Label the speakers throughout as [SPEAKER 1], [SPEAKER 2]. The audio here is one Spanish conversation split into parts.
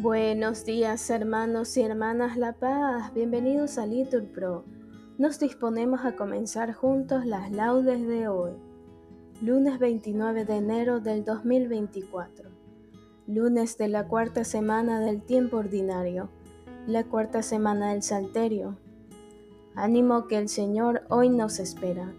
[SPEAKER 1] Buenos días hermanos y hermanas La Paz, bienvenidos a Litur Pro. Nos disponemos a comenzar juntos las laudes de hoy, lunes 29 de enero del 2024, lunes de la cuarta semana del tiempo ordinario, la cuarta semana del Salterio. Ánimo que el Señor hoy nos espera.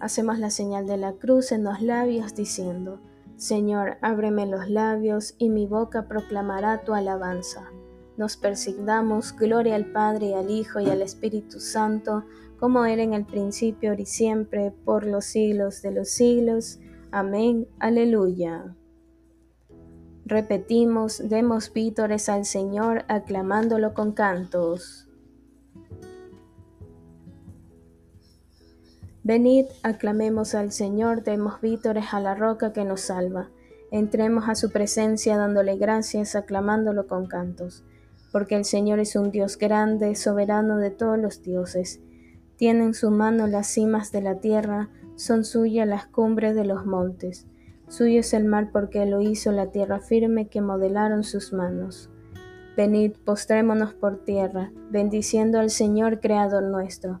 [SPEAKER 1] Hacemos la señal de la cruz en los labios diciendo, Señor, ábreme los labios y mi boca proclamará tu alabanza. Nos persignamos, gloria al Padre al Hijo y al Espíritu Santo, como era en el principio, ahora y siempre, por los siglos de los siglos. Amén. Aleluya. Repetimos, demos vítores al Señor, aclamándolo con cantos. Venid, aclamemos al Señor, demos vítores a la roca que nos salva. Entremos a su presencia dándole gracias, aclamándolo con cantos. Porque el Señor es un Dios grande, soberano de todos los dioses. Tiene en su mano las cimas de la tierra, son suyas las cumbres de los montes. Suyo es el mar porque lo hizo la tierra firme que modelaron sus manos. Venid, postrémonos por tierra, bendiciendo al Señor Creador nuestro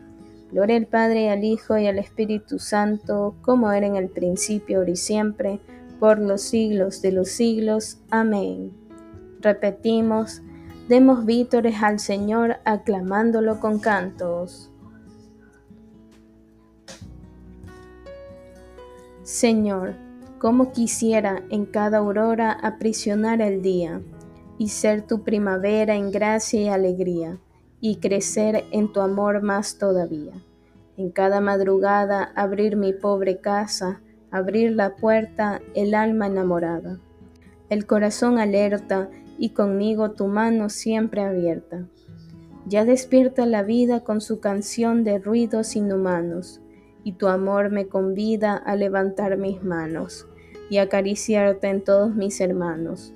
[SPEAKER 1] Gloria al Padre, al Hijo y al Espíritu Santo, como era en el principio, ahora y siempre, por los siglos de los siglos. Amén. Repetimos, demos vítores al Señor aclamándolo con cantos. Señor, como quisiera en cada aurora aprisionar el día y ser tu primavera en gracia y alegría y crecer en tu amor más todavía. En cada madrugada abrir mi pobre casa, abrir la puerta, el alma enamorada, el corazón alerta y conmigo tu mano siempre abierta. Ya despierta la vida con su canción de ruidos inhumanos, y tu amor me convida a levantar mis manos y acariciarte en todos mis hermanos.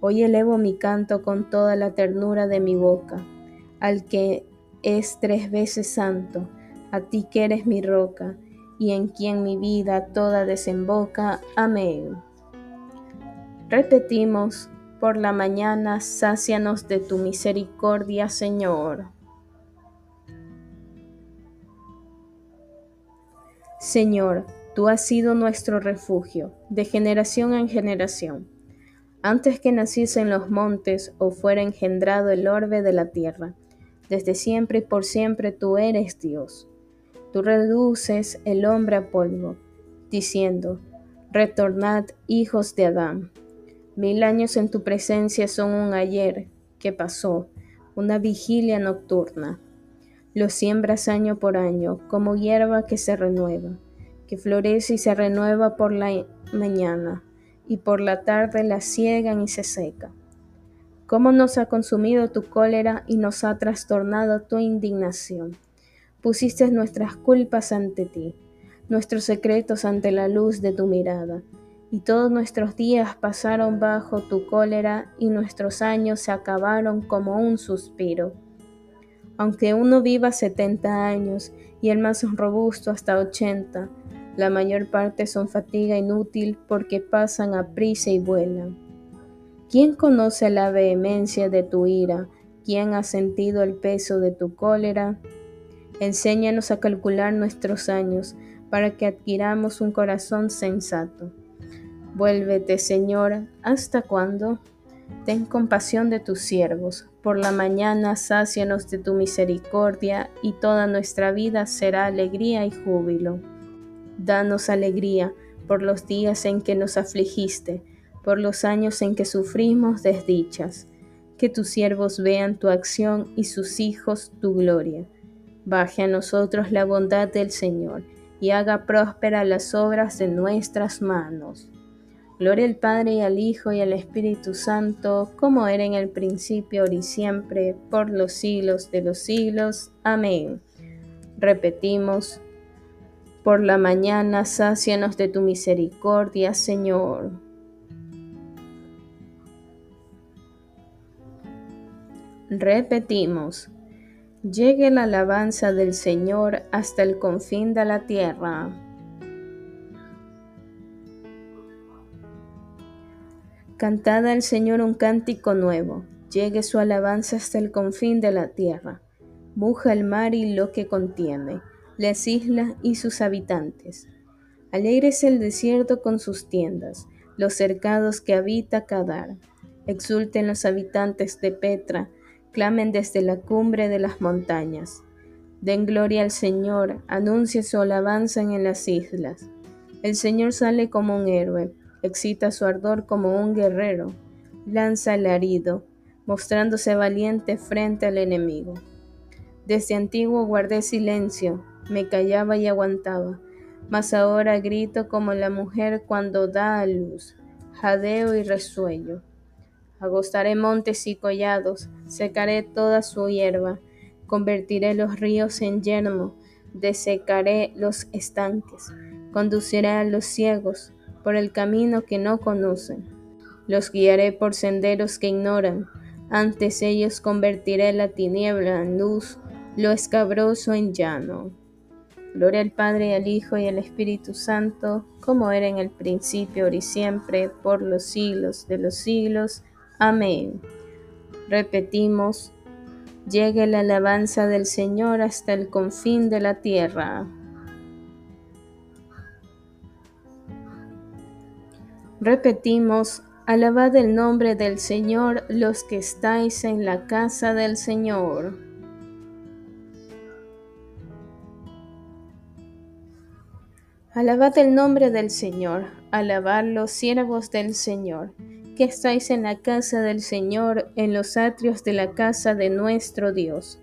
[SPEAKER 1] Hoy elevo mi canto con toda la ternura de mi boca al que es tres veces santo, a ti que eres mi roca, y en quien mi vida toda desemboca. Amén. Repetimos, por la mañana, sácianos de tu misericordia, Señor. Señor, tú has sido nuestro refugio, de generación en generación. Antes que naciese en los montes o fuera engendrado el orbe de la tierra, desde siempre y por siempre tú eres Dios. Tú reduces el hombre a polvo, diciendo, Retornad, hijos de Adán. Mil años en tu presencia son un ayer que pasó, una vigilia nocturna. Lo siembras año por año, como hierba que se renueva, que florece y se renueva por la mañana, y por la tarde la ciegan y se seca cómo nos ha consumido tu cólera y nos ha trastornado tu indignación. Pusiste nuestras culpas ante ti, nuestros secretos ante la luz de tu mirada, y todos nuestros días pasaron bajo tu cólera y nuestros años se acabaron como un suspiro. Aunque uno viva setenta años y el más robusto hasta ochenta, la mayor parte son fatiga inútil porque pasan a prisa y vuelan. ¿Quién conoce la vehemencia de tu ira? ¿Quién ha sentido el peso de tu cólera? Enséñanos a calcular nuestros años para que adquiramos un corazón sensato. Vuélvete, Señor, ¿hasta cuándo? Ten compasión de tus siervos. Por la mañana sácianos de tu misericordia y toda nuestra vida será alegría y júbilo. Danos alegría por los días en que nos afligiste por los años en que sufrimos desdichas. Que tus siervos vean tu acción y sus hijos tu gloria. Baje a nosotros la bondad del Señor y haga próspera las obras de nuestras manos. Gloria al Padre y al Hijo y al Espíritu Santo, como era en el principio, ahora y siempre, por los siglos de los siglos. Amén. Repetimos, por la mañana sácianos de tu misericordia, Señor. Repetimos, llegue la alabanza del Señor hasta el confín de la tierra. Cantad al Señor un cántico nuevo, llegue su alabanza hasta el confín de la tierra. Muja el mar y lo que contiene, las islas y sus habitantes. Alegres el desierto con sus tiendas, los cercados que habita Cadar. Exulten los habitantes de Petra, clamen desde la cumbre de las montañas. Den gloria al Señor, anuncie su alabanza en las islas. El Señor sale como un héroe excita su ardor como un guerrero, lanza el herido, mostrándose valiente frente al enemigo. Desde antiguo guardé silencio, me callaba y aguantaba, mas ahora grito como la mujer cuando da a luz, jadeo y resuello. Agostaré montes y collados, secaré toda su hierba, convertiré los ríos en yermo, desecaré los estanques, conduciré a los ciegos, por el camino que no conocen. Los guiaré por senderos que ignoran. Antes ellos convertiré la tiniebla en luz, lo escabroso en llano. Gloria al Padre, al Hijo y al Espíritu Santo, como era en el principio, ahora y siempre, por los siglos de los siglos. Amén. Repetimos, llegue la alabanza del Señor hasta el confín de la tierra. Repetimos, alabad el nombre del Señor los que estáis en la casa del Señor. Alabad el nombre del Señor, alabad los siervos del Señor, que estáis en la casa del Señor, en los atrios de la casa de nuestro Dios.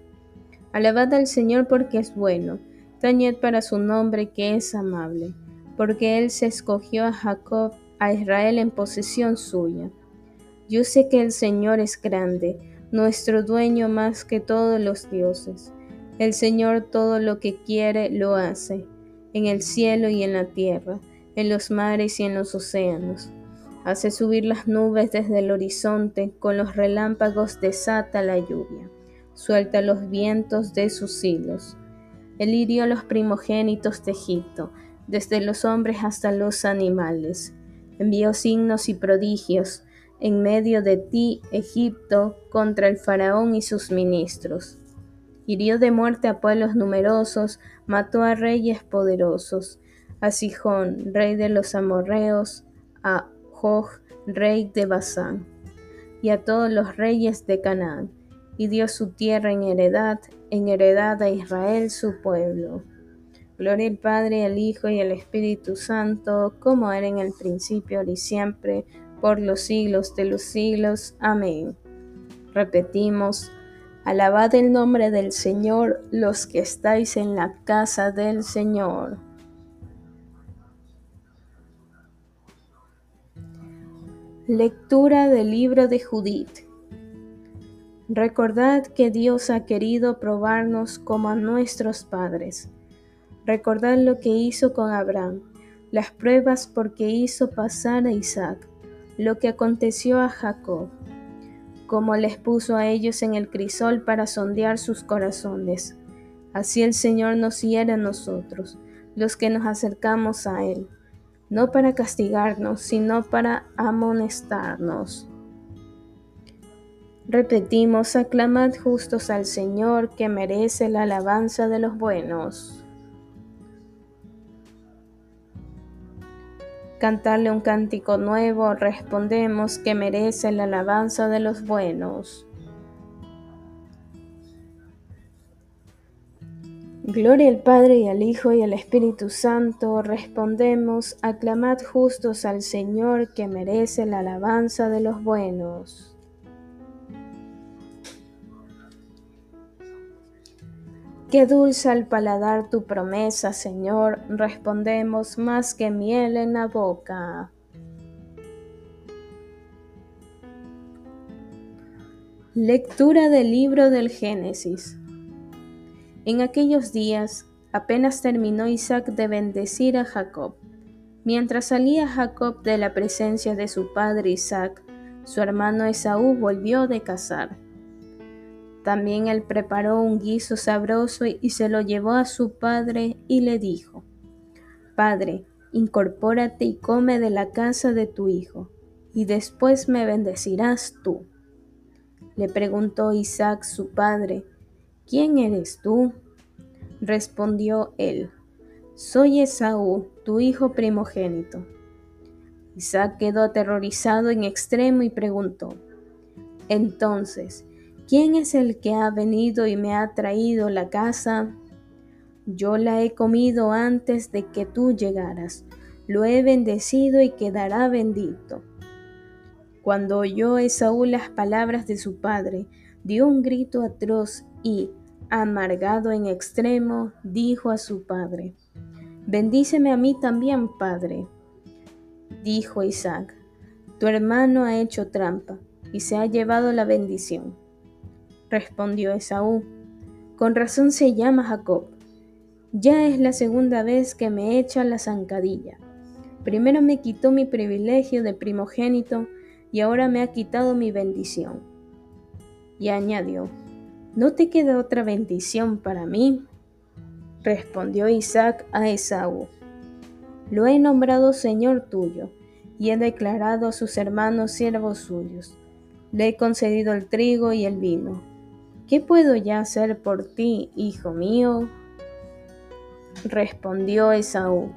[SPEAKER 1] Alabad al Señor porque es bueno, tañed para su nombre que es amable, porque Él se escogió a Jacob a Israel en posesión suya. Yo sé que el Señor es grande, nuestro dueño más que todos los dioses. El Señor todo lo que quiere lo hace, en el cielo y en la tierra, en los mares y en los océanos. Hace subir las nubes desde el horizonte, con los relámpagos desata la lluvia, suelta los vientos de sus hilos. Él hirió los primogénitos de Egipto, desde los hombres hasta los animales envió signos y prodigios en medio de ti, Egipto, contra el faraón y sus ministros. Hirió de muerte a pueblos numerosos, mató a reyes poderosos, a Sijón, rey de los amorreos, a Joj, rey de Basán, y a todos los reyes de Canaán, y dio su tierra en heredad, en heredad a Israel su pueblo. Gloria al Padre, al Hijo y al Espíritu Santo, como era en el principio, ahora y siempre, por los siglos de los siglos. Amén. Repetimos, alabad el nombre del Señor los que estáis en la casa del Señor. Lectura del libro de Judith. Recordad que Dios ha querido probarnos como a nuestros padres Recordad lo que hizo con Abraham, las pruebas porque hizo pasar a Isaac, lo que aconteció a Jacob, como les puso a ellos en el crisol para sondear sus corazones. Así el Señor nos hiere a nosotros, los que nos acercamos a Él, no para castigarnos, sino para amonestarnos. Repetimos, aclamad justos al Señor, que merece la alabanza de los buenos. Cantarle un cántico nuevo, respondemos que merece la alabanza de los buenos. Gloria al Padre y al Hijo y al Espíritu Santo, respondemos, aclamad justos al Señor que merece la alabanza de los buenos. Qué dulce al paladar tu promesa, Señor, respondemos más que miel en la boca. Lectura del libro del Génesis. En aquellos días apenas terminó Isaac de bendecir a Jacob. Mientras salía Jacob de la presencia de su padre Isaac, su hermano Esaú volvió de cazar. También él preparó un guiso sabroso y se lo llevó a su padre y le dijo, Padre, incorpórate y come de la casa de tu hijo, y después me bendecirás tú. Le preguntó Isaac su padre, ¿quién eres tú? Respondió él, soy Esaú, tu hijo primogénito. Isaac quedó aterrorizado en extremo y preguntó, entonces, ¿quién es el que ha venido y me ha traído la casa? Yo la he comido antes de que tú llegaras, lo he bendecido y quedará bendito. Cuando oyó Esaú las palabras de su padre, dio un grito atroz y, amargado en extremo, dijo a su padre, Bendíceme a mí también, padre. Dijo Isaac, Tu hermano ha hecho trampa y se ha llevado la bendición. Respondió Esaú, Con razón se llama Jacob. Ya es la segunda vez que me echa la zancadilla. Primero me quitó mi privilegio de primogénito y ahora me ha quitado mi bendición. Y añadió, ¿no te queda otra bendición para mí? Respondió Isaac a Esaú, lo he nombrado Señor tuyo, y he declarado a sus hermanos siervos suyos. Le he concedido el trigo y el vino. ¿Qué puedo ya hacer por ti, hijo mío? Respondió Esaú,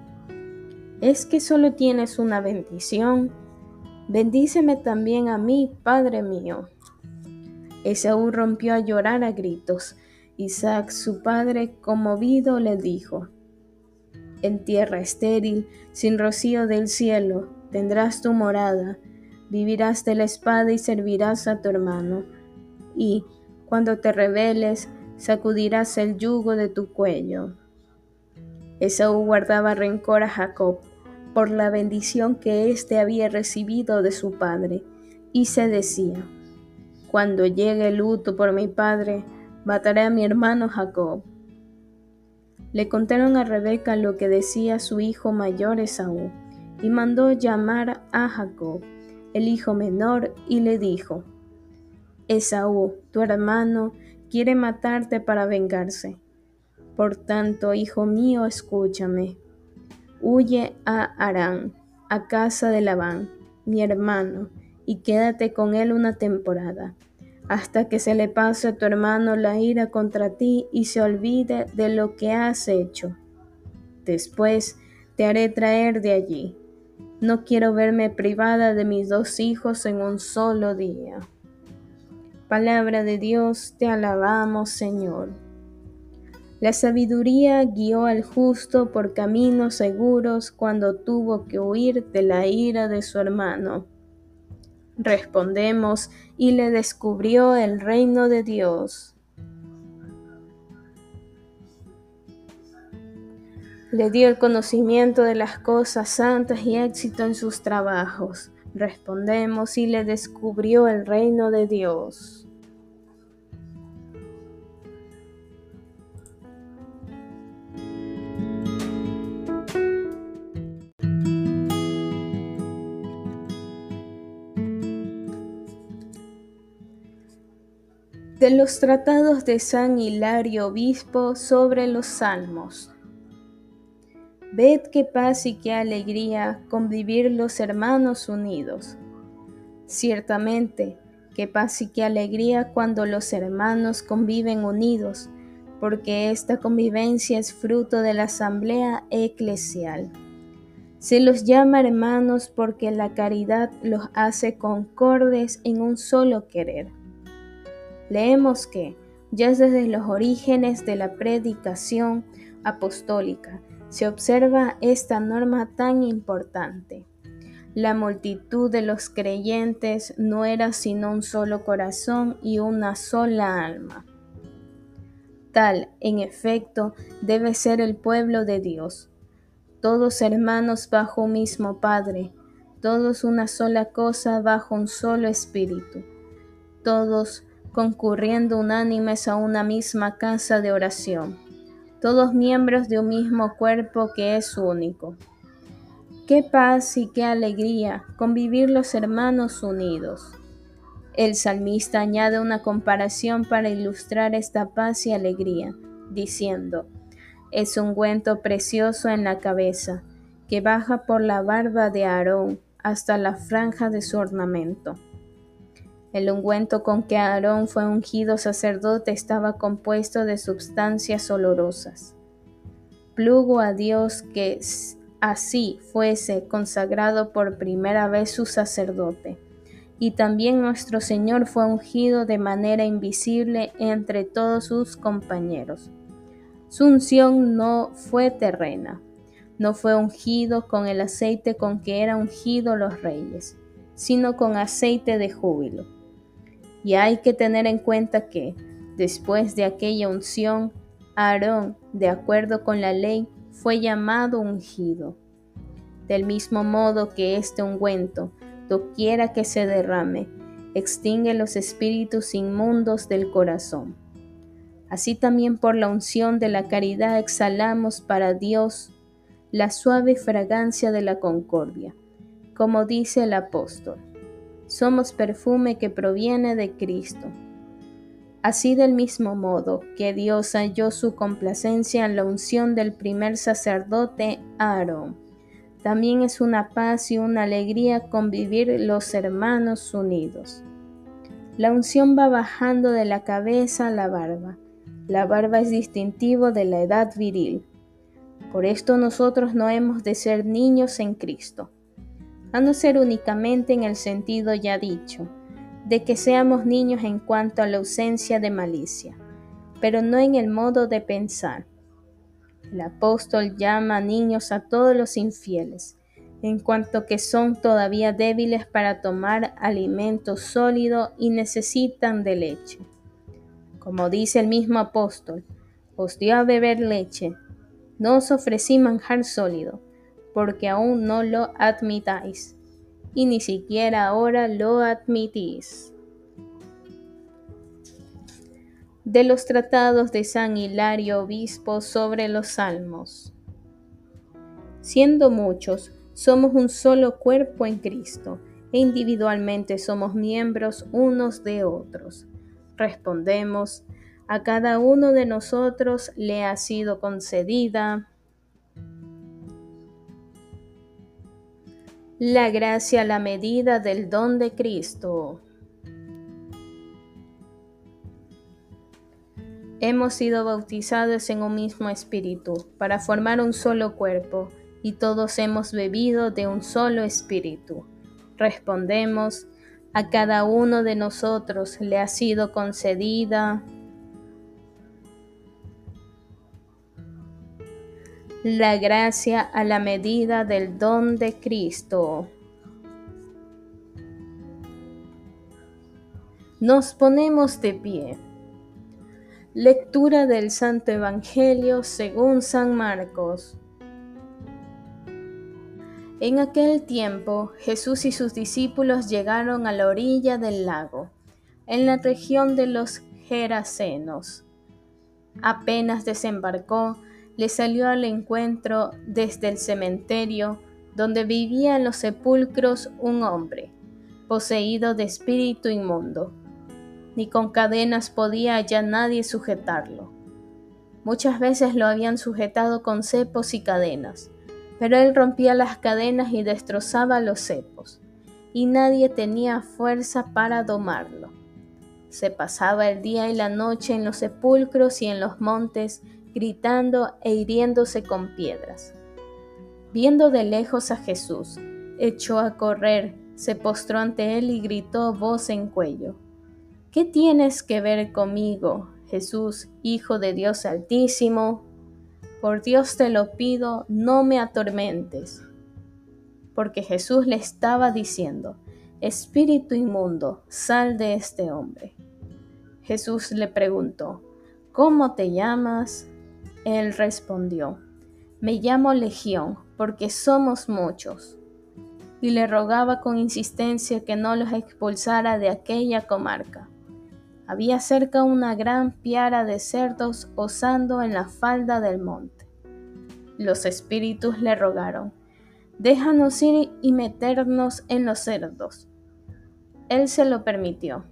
[SPEAKER 1] ¿es que solo tienes una bendición? Bendíceme también a mí, Padre mío. Esaú rompió a llorar a gritos. Isaac, su padre, conmovido, le dijo, En tierra estéril, sin rocío del cielo, tendrás tu morada, vivirás de la espada y servirás a tu hermano. Y, cuando te rebeles, sacudirás el yugo de tu cuello. Esaú guardaba rencor a Jacob por la bendición que éste había recibido de su padre, y se decía, Cuando llegue el luto por mi padre, mataré a mi hermano Jacob. Le contaron a Rebeca lo que decía su hijo mayor Esaú, y mandó llamar a Jacob, el hijo menor, y le dijo, Esaú, tu hermano, quiere matarte para vengarse. Por tanto, hijo mío, escúchame Huye a Arán, a casa de Labán, mi hermano, y quédate con él una temporada, hasta que se le pase a tu hermano la ira contra ti y se olvide de lo que has hecho. Después te haré traer de allí. No quiero verme privada de mis dos hijos en un solo día. Palabra de Dios, te alabamos, Señor. La sabiduría guió al justo por caminos seguros cuando tuvo que huir de la ira de su hermano. Respondemos, y le descubrió el reino de Dios. Le dio el conocimiento de las cosas santas y éxito en sus trabajos. Respondemos, y le descubrió el reino de Dios. De los tratados de San Hilario Obispo sobre los Salmos. Ved qué paz y qué alegría convivir los hermanos unidos. Ciertamente, qué paz y qué alegría cuando los hermanos conviven unidos, porque esta convivencia es fruto de la asamblea eclesial. Se los llama hermanos porque la caridad los hace concordes en un solo querer leemos que, ya desde los orígenes de la predicación apostólica, se observa esta norma tan importante. La multitud de los creyentes no era sino un solo corazón y una sola alma. Tal, en efecto, debe ser el pueblo de Dios. Todos hermanos bajo un mismo Padre, todos una sola cosa bajo un solo Espíritu, todos concurriendo unánimes a una misma casa de oración, todos miembros de un mismo cuerpo que es único. Qué paz y qué alegría convivir los hermanos unidos. El salmista añade una comparación para ilustrar esta paz y alegría, diciendo, es un ungüento precioso en la cabeza, que baja por la barba de Aarón hasta la franja de su ornamento. El ungüento con que Aarón fue ungido sacerdote estaba compuesto de sustancias olorosas. Plugo a Dios que así fuese consagrado por primera vez su sacerdote. Y también nuestro Señor fue ungido de manera invisible entre todos sus compañeros. Su unción no fue terrena, no fue ungido con el aceite con que eran ungidos los reyes, sino con aceite de júbilo y hay que tener en cuenta que, después de aquella unción, Aarón, de acuerdo con la ley, fue llamado ungido. Del mismo modo que este ungüento, doquiera que se derrame, extingue los espíritus inmundos del corazón. Así también por la unción de la caridad exhalamos para Dios la suave fragancia de la concordia, como dice el apóstol somos perfume que proviene de Cristo. Así del mismo modo que Dios halló su complacencia en la unción del primer sacerdote Aarón, también es una paz y una alegría convivir los hermanos unidos. La unción va bajando de la cabeza a la barba. La barba es distintivo de la edad viril. Por esto nosotros no hemos de ser niños en Cristo a no ser únicamente en el sentido ya dicho, de que seamos niños en cuanto a la ausencia de malicia, pero no en el modo de pensar. El apóstol llama niños a todos los infieles, en cuanto que son todavía débiles para tomar alimento sólido y necesitan de leche. Como dice el mismo apóstol, os dio a beber leche, no os ofrecí manjar sólido, porque aún no lo admitáis, y ni siquiera ahora lo admitís. De los tratados de San Hilario Obispo sobre los Salmos. Siendo muchos, somos un solo cuerpo en Cristo, e individualmente somos miembros unos de otros. Respondemos, a cada uno de nosotros le ha sido concedida la gracia a la medida del don de Cristo. Hemos sido bautizados en un mismo espíritu para formar un solo cuerpo y todos hemos bebido de un solo espíritu. Respondemos, a cada uno de nosotros le ha sido concedida la gracia a la medida del don de Cristo. Nos ponemos de pie. Lectura del Santo Evangelio según San Marcos. En aquel tiempo Jesús y sus discípulos llegaron a la orilla del lago, en la región de los Gerasenos. Apenas desembarcó, le salió al encuentro desde el cementerio donde vivía en los sepulcros un hombre, poseído de espíritu inmundo. Ni con cadenas podía ya nadie sujetarlo. Muchas veces lo habían sujetado con cepos y cadenas, pero él rompía las cadenas y destrozaba los cepos, y nadie tenía fuerza para domarlo. Se pasaba el día y la noche en los sepulcros y en los montes, gritando e hiriéndose con piedras. Viendo de lejos a Jesús, echó a correr, se postró ante él y gritó voz en cuello. ¿Qué tienes que ver conmigo, Jesús, Hijo de Dios Altísimo? Por Dios te lo pido, no me atormentes. Porque Jesús le estaba diciendo, Espíritu inmundo, sal de este hombre. Jesús le preguntó, ¿Cómo te llamas? Él respondió, Me llamo Legión, porque somos muchos. Y le rogaba con insistencia que no los expulsara de aquella comarca. había cerca una gran piara de cerdos osando en la falda del monte. Los espíritus le rogaron, déjanos ir y meternos en los cerdos. Él se lo permitió.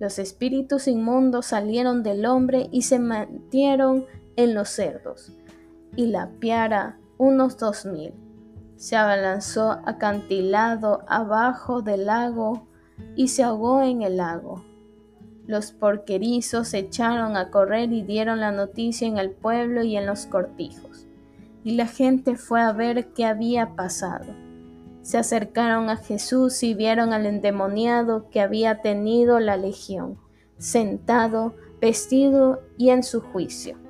[SPEAKER 1] Los espíritus inmundos salieron del hombre y se metieron en los cerdos, y la piara, unos dos mil, se abalanzó acantilado abajo del lago y se ahogó en el lago. Los porquerizos se echaron a correr y dieron la noticia en el pueblo y en los cortijos. Y la gente fue a ver qué había pasado. Se acercaron a Jesús y vieron al endemoniado que había tenido la legión, sentado, vestido y en su juicio.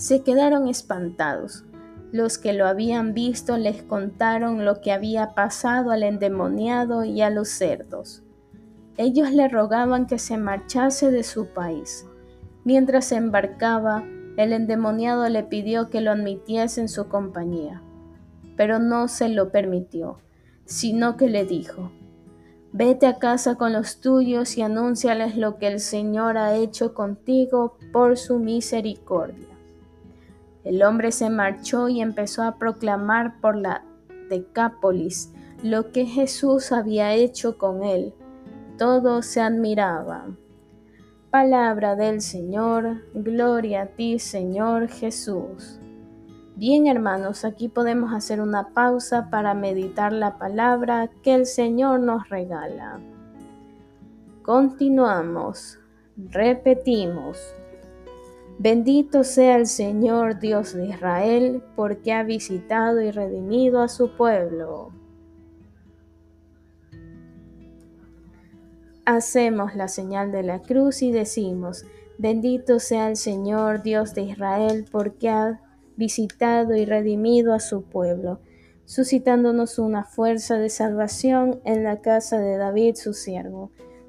[SPEAKER 1] Se quedaron espantados. Los que lo habían visto les contaron lo que había pasado al endemoniado y a los cerdos. Ellos le rogaban que se marchase de su país. Mientras se embarcaba, el endemoniado le pidió que lo admitiese en su compañía, pero no se lo permitió, sino que le dijo, Vete a casa con los tuyos y anúnciales lo que el Señor ha hecho contigo por su misericordia. El hombre se marchó y empezó a proclamar por la Decápolis lo que Jesús había hecho con él todos se admiraban. Palabra del Señor, gloria a ti Señor Jesús. Bien hermanos, aquí podemos hacer una pausa para meditar la palabra que el Señor nos regala. Continuamos, repetimos. Bendito sea el Señor Dios de Israel, porque ha visitado y redimido a su pueblo. hacemos la señal de la cruz y decimos, bendito sea el Señor Dios de Israel, porque ha visitado y redimido a su pueblo, suscitándonos una fuerza de salvación en la casa de David su siervo,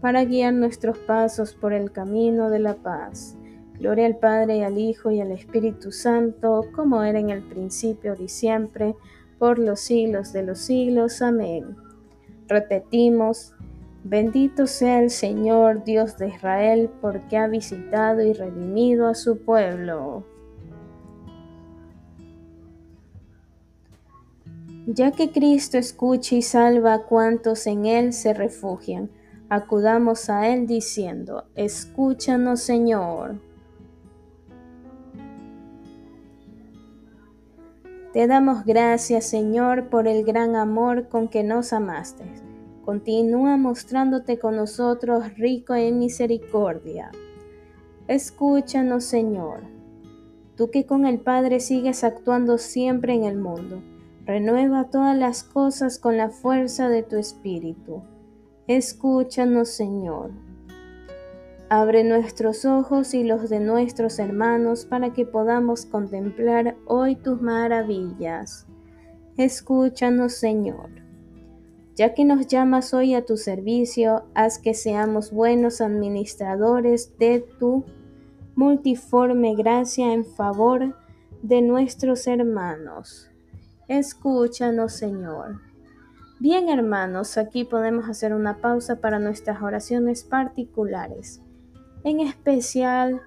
[SPEAKER 1] para guiar nuestros pasos por el camino de la paz. Gloria al Padre, y al Hijo, y al Espíritu Santo, como era en el principio y siempre, por los siglos de los siglos. Amén. Repetimos, bendito sea el Señor Dios de Israel, porque ha visitado y redimido a su pueblo. Ya que Cristo escucha y salva a cuantos en Él se refugian, acudamos a Él diciendo, escúchanos Señor. Te damos gracias, Señor, por el gran amor con que nos amaste. Continúa mostrándote con nosotros rico en misericordia. Escúchanos, Señor. Tú que con el Padre sigues actuando siempre en el mundo, renueva todas las cosas con la fuerza de tu Espíritu. Escúchanos, Señor. Abre nuestros ojos y los de nuestros hermanos para que podamos contemplar hoy tus maravillas. Escúchanos, Señor. Ya que nos llamas hoy a tu servicio, haz que seamos buenos administradores de tu multiforme gracia en favor de nuestros hermanos. Escúchanos, Señor. Bien, hermanos, aquí podemos hacer una pausa para nuestras oraciones particulares. En especial,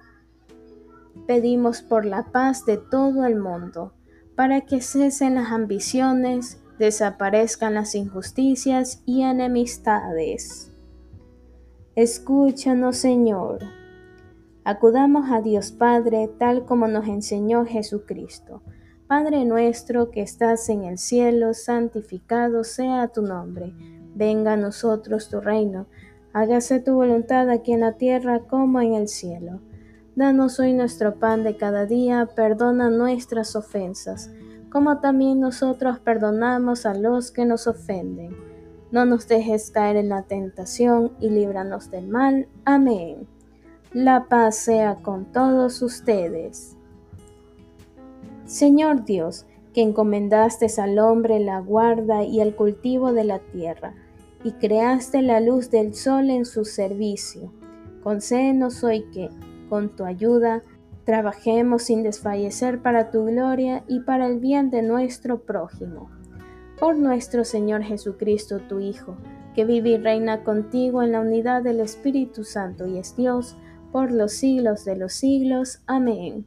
[SPEAKER 1] pedimos por la paz de todo el mundo, para que cesen las ambiciones, desaparezcan las injusticias y enemistades. Escúchanos, Señor. Acudamos a Dios Padre tal como nos enseñó Jesucristo. Padre nuestro que estás en el cielo, santificado sea tu nombre. Venga a nosotros tu reino. Hágase tu voluntad aquí en la tierra como en el cielo. Danos hoy nuestro pan de cada día, perdona nuestras ofensas, como también nosotros perdonamos a los que nos ofenden. No nos dejes caer en la tentación y líbranos del mal. Amén. La paz sea con todos ustedes. Señor Dios, que encomendaste al hombre la guarda y el cultivo de la tierra, y creaste la luz del sol en su servicio, concédenos hoy que, con tu ayuda, trabajemos sin desfallecer para tu gloria y para el bien de nuestro prójimo. Por nuestro Señor Jesucristo, tu Hijo, que vive y reina contigo en la unidad del Espíritu Santo y es Dios, por los siglos de los siglos. Amén.